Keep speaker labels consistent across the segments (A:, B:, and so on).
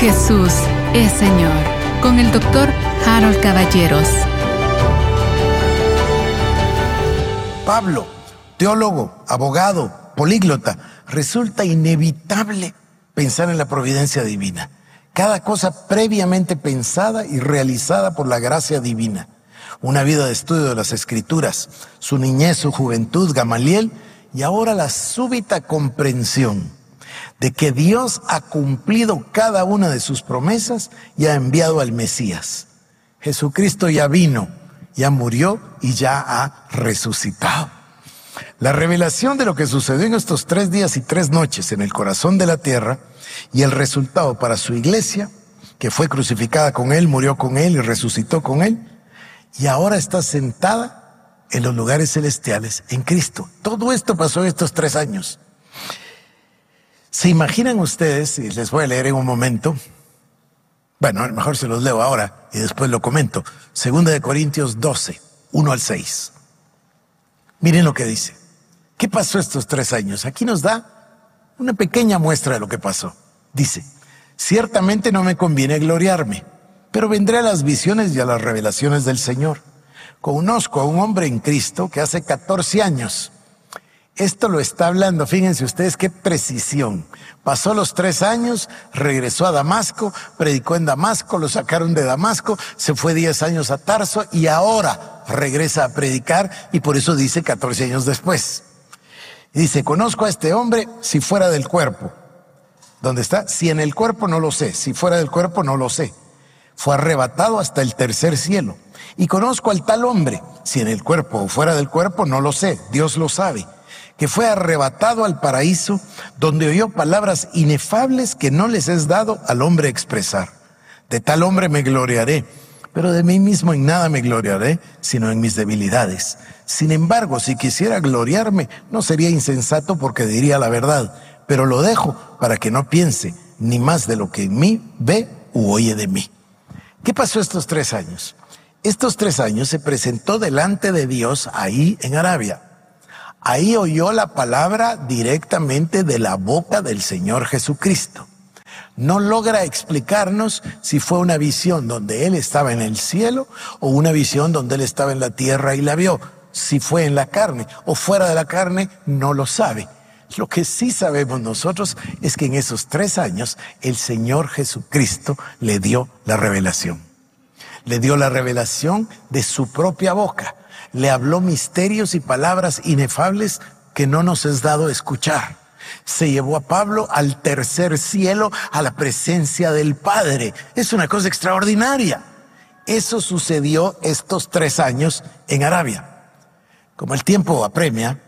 A: Jesús es Señor con el doctor Harold Caballeros.
B: Pablo, teólogo, abogado, políglota, resulta inevitable pensar en la providencia divina. Cada cosa previamente pensada y realizada por la gracia divina. Una vida de estudio de las escrituras, su niñez, su juventud, Gamaliel, y ahora la súbita comprensión de que Dios ha cumplido cada una de sus promesas y ha enviado al Mesías. Jesucristo ya vino, ya murió y ya ha resucitado. La revelación de lo que sucedió en estos tres días y tres noches en el corazón de la tierra y el resultado para su iglesia, que fue crucificada con él, murió con él y resucitó con él, y ahora está sentada en los lugares celestiales en Cristo. Todo esto pasó en estos tres años. ¿Se imaginan ustedes, y les voy a leer en un momento, bueno, mejor se los leo ahora y después lo comento, Segunda de Corintios 12, 1 al 6. Miren lo que dice. ¿Qué pasó estos tres años? Aquí nos da una pequeña muestra de lo que pasó. Dice, ciertamente no me conviene gloriarme, pero vendré a las visiones y a las revelaciones del Señor. Conozco a un hombre en Cristo que hace 14 años esto lo está hablando, fíjense ustedes qué precisión. Pasó los tres años, regresó a Damasco, predicó en Damasco, lo sacaron de Damasco, se fue diez años a Tarso y ahora regresa a predicar y por eso dice catorce años después. dice, conozco a este hombre si fuera del cuerpo. ¿Dónde está? Si en el cuerpo no lo sé, si fuera del cuerpo no lo sé. Fue arrebatado hasta el tercer cielo. Y conozco al tal hombre, si en el cuerpo o fuera del cuerpo no lo sé, Dios lo sabe que fue arrebatado al paraíso, donde oyó palabras inefables que no les es dado al hombre expresar. De tal hombre me gloriaré, pero de mí mismo en nada me gloriaré, sino en mis debilidades. Sin embargo, si quisiera gloriarme, no sería insensato porque diría la verdad, pero lo dejo para que no piense ni más de lo que en mí ve u oye de mí. ¿Qué pasó estos tres años? Estos tres años se presentó delante de Dios ahí en Arabia Ahí oyó la palabra directamente de la boca del Señor Jesucristo. No logra explicarnos si fue una visión donde Él estaba en el cielo o una visión donde Él estaba en la tierra y la vio. Si fue en la carne o fuera de la carne, no lo sabe. Lo que sí sabemos nosotros es que en esos tres años el Señor Jesucristo le dio la revelación. Le dio la revelación de su propia boca le habló misterios y palabras inefables que no nos es dado escuchar. Se llevó a Pablo al tercer cielo, a la presencia del Padre. Es una cosa extraordinaria. Eso sucedió estos tres años en Arabia. Como el tiempo apremia,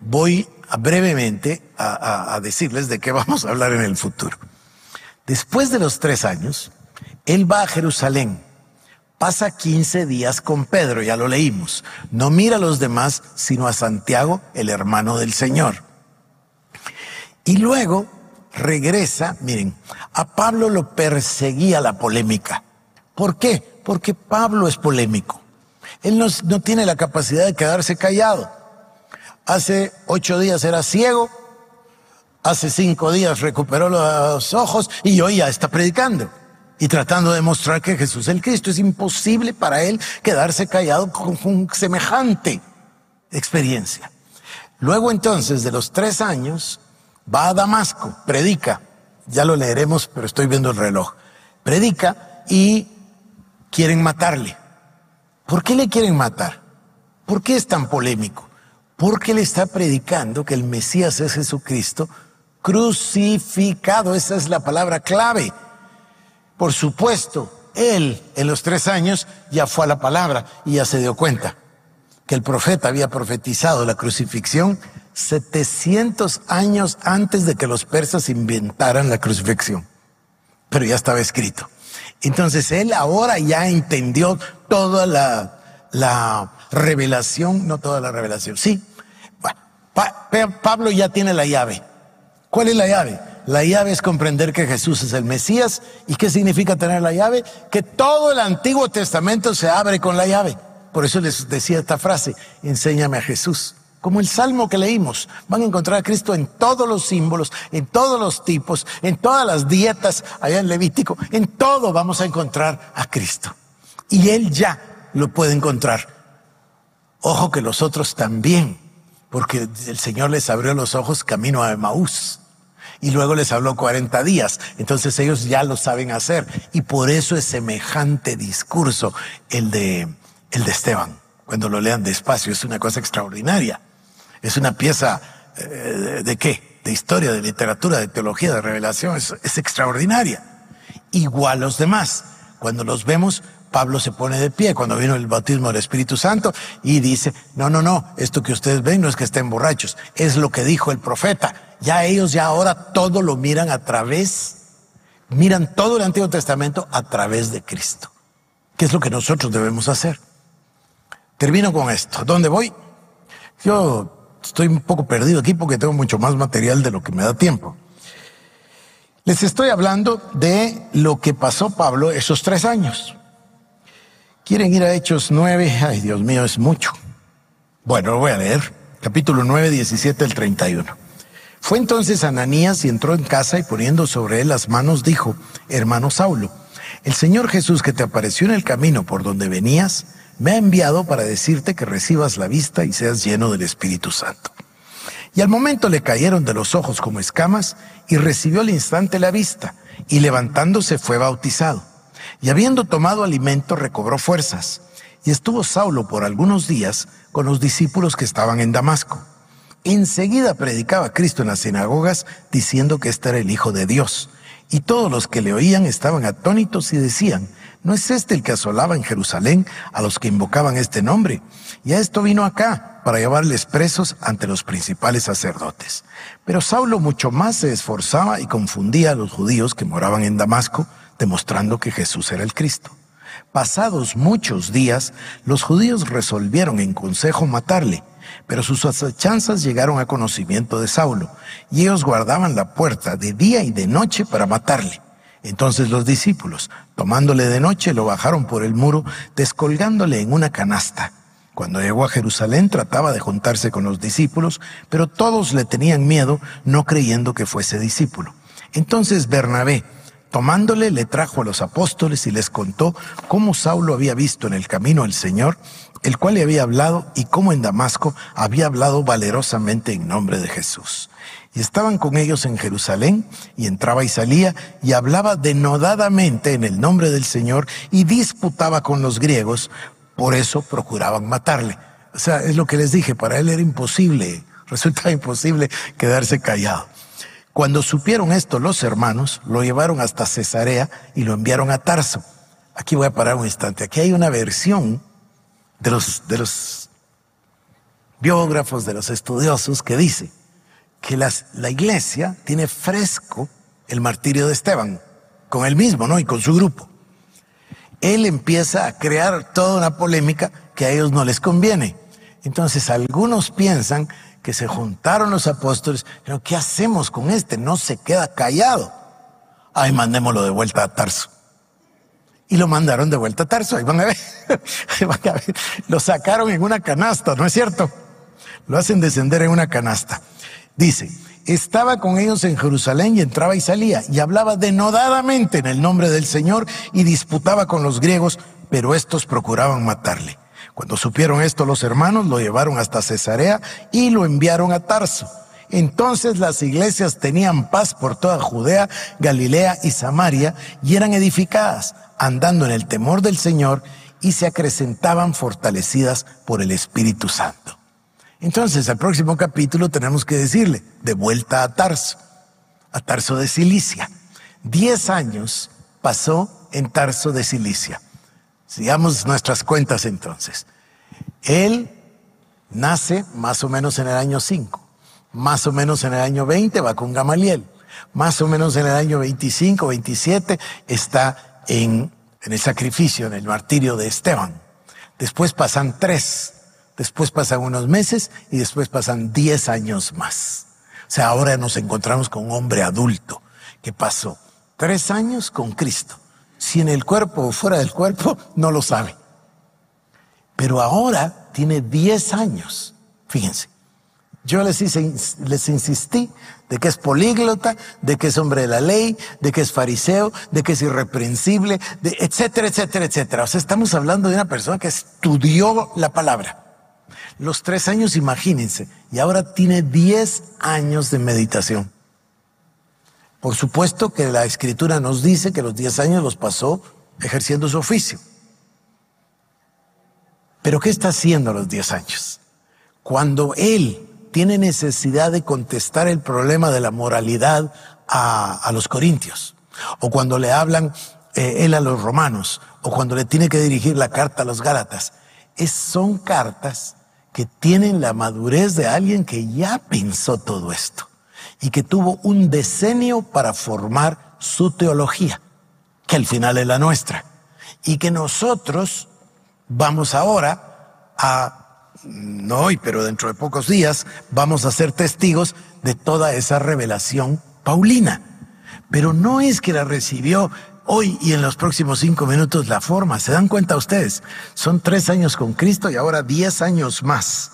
B: voy brevemente a, a decirles de qué vamos a hablar en el futuro. Después de los tres años, él va a Jerusalén pasa 15 días con Pedro, ya lo leímos. No mira a los demás, sino a Santiago, el hermano del Señor. Y luego regresa, miren, a Pablo lo perseguía la polémica. ¿Por qué? Porque Pablo es polémico. Él no, no tiene la capacidad de quedarse callado. Hace ocho días era ciego, hace cinco días recuperó los ojos y hoy ya está predicando y tratando de demostrar que Jesús es el Cristo. Es imposible para él quedarse callado con, semejante experiencia. Luego entonces, de los tres años, va a Damasco, predica, ya lo leeremos, pero estoy viendo el reloj, predica y quieren matarle. ¿Por qué le quieren matar? ¿Por qué es tan polémico? Porque le está predicando que el Mesías es Jesucristo crucificado. Esa es la palabra clave. Por supuesto, él en los tres años ya fue a la palabra y ya se dio cuenta que el profeta había profetizado la crucifixión 700 años antes de que los persas inventaran la crucifixión. Pero ya estaba escrito. Entonces él ahora ya entendió toda la, la revelación, no toda la revelación, sí. Pablo ya tiene la llave. ¿Cuál es la llave? La llave es comprender que Jesús es el Mesías. ¿Y qué significa tener la llave? Que todo el Antiguo Testamento se abre con la llave. Por eso les decía esta frase, enséñame a Jesús. Como el salmo que leímos, van a encontrar a Cristo en todos los símbolos, en todos los tipos, en todas las dietas allá en Levítico, en todo vamos a encontrar a Cristo. Y Él ya lo puede encontrar. Ojo que los otros también, porque el Señor les abrió los ojos camino a Emaús. Y luego les habló 40 días. Entonces ellos ya lo saben hacer. Y por eso es semejante discurso el de, el de Esteban. Cuando lo lean despacio, es una cosa extraordinaria. Es una pieza eh, de qué? De historia, de literatura, de teología, de revelación. Es, es extraordinaria. Igual los demás. Cuando los vemos, Pablo se pone de pie cuando vino el bautismo del Espíritu Santo y dice, no, no, no, esto que ustedes ven no es que estén borrachos, es lo que dijo el profeta. Ya ellos ya ahora todo lo miran a través, miran todo el Antiguo Testamento a través de Cristo. ¿Qué es lo que nosotros debemos hacer? Termino con esto. ¿Dónde voy? Yo estoy un poco perdido aquí porque tengo mucho más material de lo que me da tiempo. Les estoy hablando de lo que pasó Pablo esos tres años. ¿Quieren ir a Hechos 9? Ay, Dios mío, es mucho. Bueno, lo voy a leer. Capítulo 9, 17 al 31. Fue entonces Ananías y entró en casa y poniendo sobre él las manos dijo, hermano Saulo, el Señor Jesús que te apareció en el camino por donde venías, me ha enviado para decirte que recibas la vista y seas lleno del Espíritu Santo. Y al momento le cayeron de los ojos como escamas y recibió al instante la vista y levantándose fue bautizado. Y habiendo tomado alimento, recobró fuerzas. Y estuvo Saulo por algunos días con los discípulos que estaban en Damasco. Enseguida predicaba Cristo en las sinagogas diciendo que este era el Hijo de Dios. Y todos los que le oían estaban atónitos y decían, ¿no es este el que asolaba en Jerusalén a los que invocaban este nombre? Y a esto vino acá para llevarles presos ante los principales sacerdotes. Pero Saulo mucho más se esforzaba y confundía a los judíos que moraban en Damasco demostrando que Jesús era el Cristo. Pasados muchos días, los judíos resolvieron en consejo matarle, pero sus acechanzas llegaron a conocimiento de Saulo, y ellos guardaban la puerta de día y de noche para matarle. Entonces los discípulos, tomándole de noche, lo bajaron por el muro, descolgándole en una canasta. Cuando llegó a Jerusalén trataba de juntarse con los discípulos, pero todos le tenían miedo, no creyendo que fuese discípulo. Entonces Bernabé, Tomándole, le trajo a los apóstoles y les contó cómo Saulo había visto en el camino al Señor, el cual le había hablado, y cómo en Damasco había hablado valerosamente en nombre de Jesús. Y estaban con ellos en Jerusalén, y entraba y salía, y hablaba denodadamente en el nombre del Señor, y disputaba con los griegos, por eso procuraban matarle. O sea, es lo que les dije, para él era imposible, resulta imposible quedarse callado. Cuando supieron esto los hermanos, lo llevaron hasta Cesarea y lo enviaron a Tarso. Aquí voy a parar un instante. Aquí hay una versión de los, de los biógrafos, de los estudiosos, que dice que la iglesia tiene fresco el martirio de Esteban, con él mismo, ¿no? Y con su grupo. Él empieza a crear toda una polémica que a ellos no les conviene. Entonces algunos piensan que se juntaron los apóstoles, pero ¿qué hacemos con este? No se queda callado. Ay, mandémoslo de vuelta a Tarso. Y lo mandaron de vuelta a Tarso. Ahí van a ver. Ahí van a ver. Lo sacaron en una canasta, ¿no es cierto? Lo hacen descender en una canasta. Dice, estaba con ellos en Jerusalén y entraba y salía y hablaba denodadamente en el nombre del Señor y disputaba con los griegos, pero estos procuraban matarle. Cuando supieron esto los hermanos, lo llevaron hasta Cesarea y lo enviaron a Tarso. Entonces las iglesias tenían paz por toda Judea, Galilea y Samaria y eran edificadas, andando en el temor del Señor y se acrecentaban fortalecidas por el Espíritu Santo. Entonces, al próximo capítulo tenemos que decirle, de vuelta a Tarso, a Tarso de Cilicia. Diez años pasó en Tarso de Cilicia. Sigamos nuestras cuentas entonces. Él nace más o menos en el año 5, más o menos en el año 20 va con Gamaliel, más o menos en el año 25, 27 está en, en el sacrificio, en el martirio de Esteban. Después pasan tres, después pasan unos meses y después pasan diez años más. O sea, ahora nos encontramos con un hombre adulto que pasó tres años con Cristo si en el cuerpo o fuera del cuerpo, no lo sabe. Pero ahora tiene 10 años, fíjense, Yo les, hice, les insistí de que es políglota, de que es hombre de la ley, de que es fariseo, de que es irreprensible, de etcétera, etcétera, etcétera. O sea, estamos hablando de una persona que estudió la palabra. Los tres años, imagínense, y ahora tiene diez años de meditación. Por supuesto que la escritura nos dice que los diez años los pasó ejerciendo su oficio. Pero ¿qué está haciendo a los diez años? Cuando él tiene necesidad de contestar el problema de la moralidad a, los corintios, o cuando le hablan eh, él a los romanos, o cuando le tiene que dirigir la carta a los gálatas, es, son cartas que tienen la madurez de alguien que ya pensó todo esto y que tuvo un decenio para formar su teología, que al final es la nuestra, y que nosotros vamos ahora a no hoy, pero dentro de pocos días, vamos a ser testigos de toda esa revelación paulina. Pero no es que la recibió hoy y en los próximos cinco minutos la forma. ¿Se dan cuenta ustedes? Son tres años con Cristo y ahora diez años más.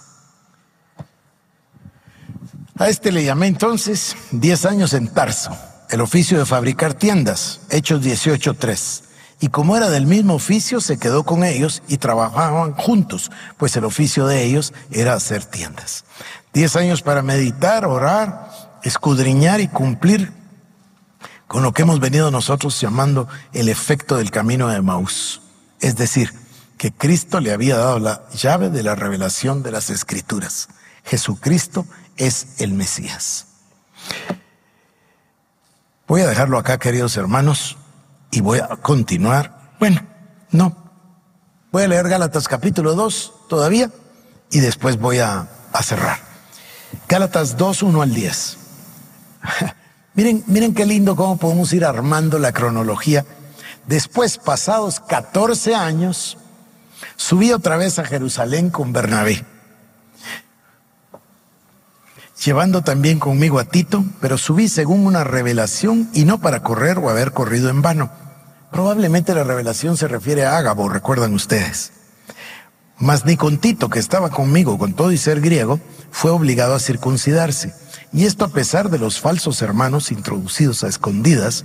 B: A este le llamé entonces diez años en Tarso, el oficio de fabricar tiendas, Hechos 18.3 y como era del mismo oficio, se quedó con ellos y trabajaban juntos, pues el oficio de ellos era hacer tiendas. Diez años para meditar, orar, escudriñar y cumplir con lo que hemos venido nosotros llamando el efecto del camino de Maús. Es decir, que Cristo le había dado la llave de la revelación de las escrituras. Jesucristo es el Mesías. Voy a dejarlo acá, queridos hermanos y voy a continuar. Bueno, no. Voy a leer Gálatas capítulo 2 todavía y después voy a, cerrar. Gálatas 2, 1 al 10. miren, miren qué lindo cómo podemos ir armando la cronología. Después, pasados 14 años, subí otra vez a Jerusalén con Bernabé, llevando también conmigo a Tito, pero subí según una revelación y no para correr o haber corrido en vano. Probablemente la revelación se refiere a Ágabo, recuerdan ustedes. Mas ni con Tito, que estaba conmigo con todo y ser griego, fue obligado a circuncidarse. Y esto a pesar de los falsos hermanos introducidos a escondidas,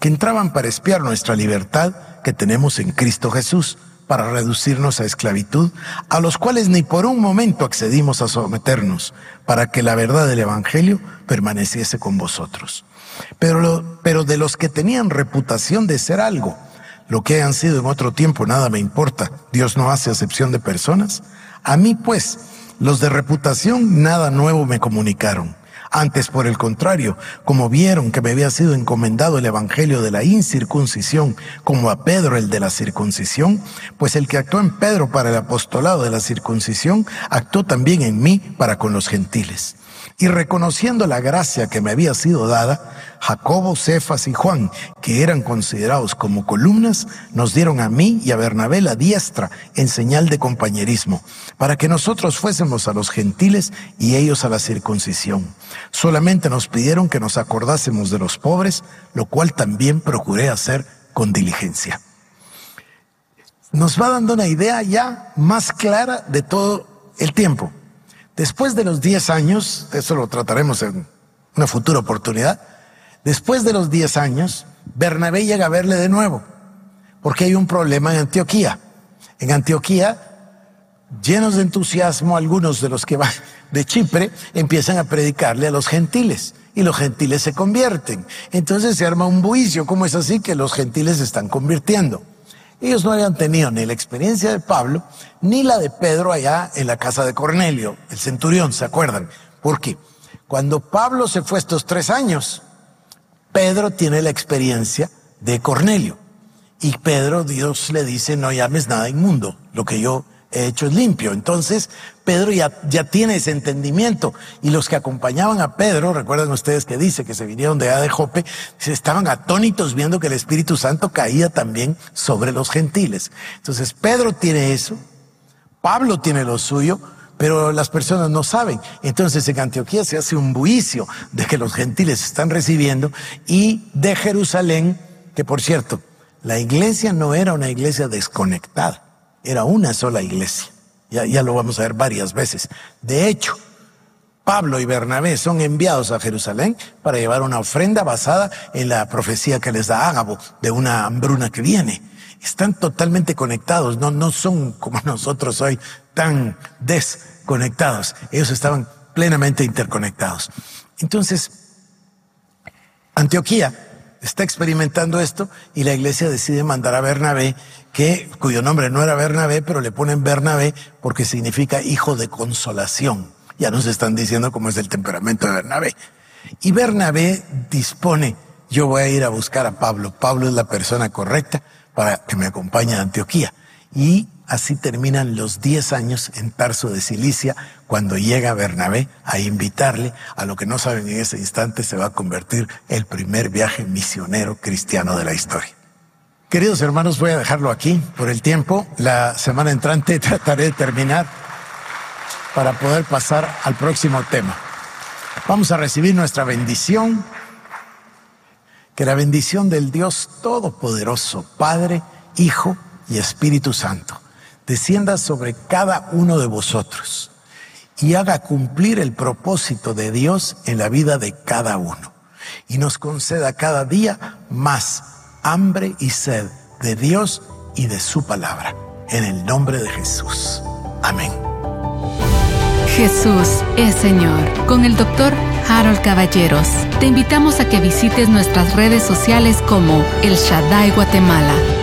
B: que entraban para espiar nuestra libertad que tenemos en Cristo Jesús, para reducirnos a esclavitud, a los cuales ni por un momento accedimos a someternos, para que la verdad del Evangelio permaneciese con vosotros. Pero, pero de los que tenían reputación de ser algo, lo que hayan sido en otro tiempo, nada me importa. Dios no hace acepción de personas. A mí, pues, los de reputación nada nuevo me comunicaron. Antes, por el contrario, como vieron que me había sido encomendado el evangelio de la incircuncisión, como a Pedro el de la circuncisión, pues el que actuó en Pedro para el apostolado de la circuncisión, actuó también en mí para con los gentiles. Y reconociendo la gracia que me había sido dada, Jacobo, Cefas y Juan, que eran considerados como columnas, nos dieron a mí y a Bernabé la diestra en señal de compañerismo, para que nosotros fuésemos a los gentiles y ellos a la circuncisión. Solamente nos pidieron que nos acordásemos de los pobres, lo cual también procuré hacer con diligencia. Nos va dando una idea ya más clara de todo el tiempo. Después de los 10 años, eso lo trataremos en una futura oportunidad, después de los 10 años, Bernabé llega a verle de nuevo, porque hay un problema en Antioquía. En Antioquía, llenos de entusiasmo, algunos de los que van de Chipre empiezan a predicarle a los gentiles y los gentiles se convierten. Entonces se arma un buicio, ¿cómo es así que los gentiles se están convirtiendo? Ellos no habían tenido ni la experiencia de Pablo, ni la de Pedro allá en la casa de Cornelio, el centurión, ¿se acuerdan? ¿Por qué? Cuando Pablo se fue estos tres años, Pedro tiene la experiencia de Cornelio. Y Pedro, Dios le dice, no llames nada inmundo, lo que yo hecho es limpio. Entonces, Pedro ya, ya tiene ese entendimiento. Y los que acompañaban a Pedro, recuerdan ustedes que dice que se vinieron de allá de Jope, estaban atónitos viendo que el Espíritu Santo caía también sobre los gentiles. Entonces, Pedro tiene eso, Pablo tiene lo suyo, pero las personas no saben. Entonces en Antioquía se hace un buicio de que los gentiles están recibiendo y de Jerusalén, que por cierto, la iglesia no era una iglesia desconectada era una sola iglesia. Ya, lo vamos a ver varias veces. De hecho, Pablo y Bernabé son enviados a Jerusalén para llevar una ofrenda basada en la profecía que les da Ágabo de una hambruna que viene. Están totalmente conectados, no, no son como nosotros hoy tan desconectados. Ellos estaban plenamente interconectados. Entonces, Antioquía está experimentando esto y la iglesia decide mandar a Bernabé, que, cuyo nombre no era Bernabé, pero le ponen Bernabé porque significa hijo de consolación. Ya nos están diciendo cómo es el temperamento de Bernabé. Y Bernabé dispone, yo voy a ir a buscar a Pablo. Pablo es la persona correcta para que me acompañe a Antioquía. Y así terminan los 10 años en Tarso de Cilicia, cuando llega Bernabé a invitarle a lo que no saben en ese instante se va a convertir el primer viaje misionero cristiano de la historia. Queridos hermanos, voy a dejarlo aquí por el tiempo. La semana entrante trataré de terminar para poder pasar al próximo tema. Vamos a recibir nuestra bendición. Que la bendición del Dios Todopoderoso, Padre, Hijo y Espíritu Santo, descienda sobre cada uno de vosotros y haga cumplir el propósito de Dios en la vida de cada uno. Y nos conceda cada día más hambre y sed de Dios y de su palabra. En el nombre de Jesús. Amén.
A: Jesús es Señor. Con el doctor Harold Caballeros. Te invitamos a que visites nuestras redes sociales como El Shaddai Guatemala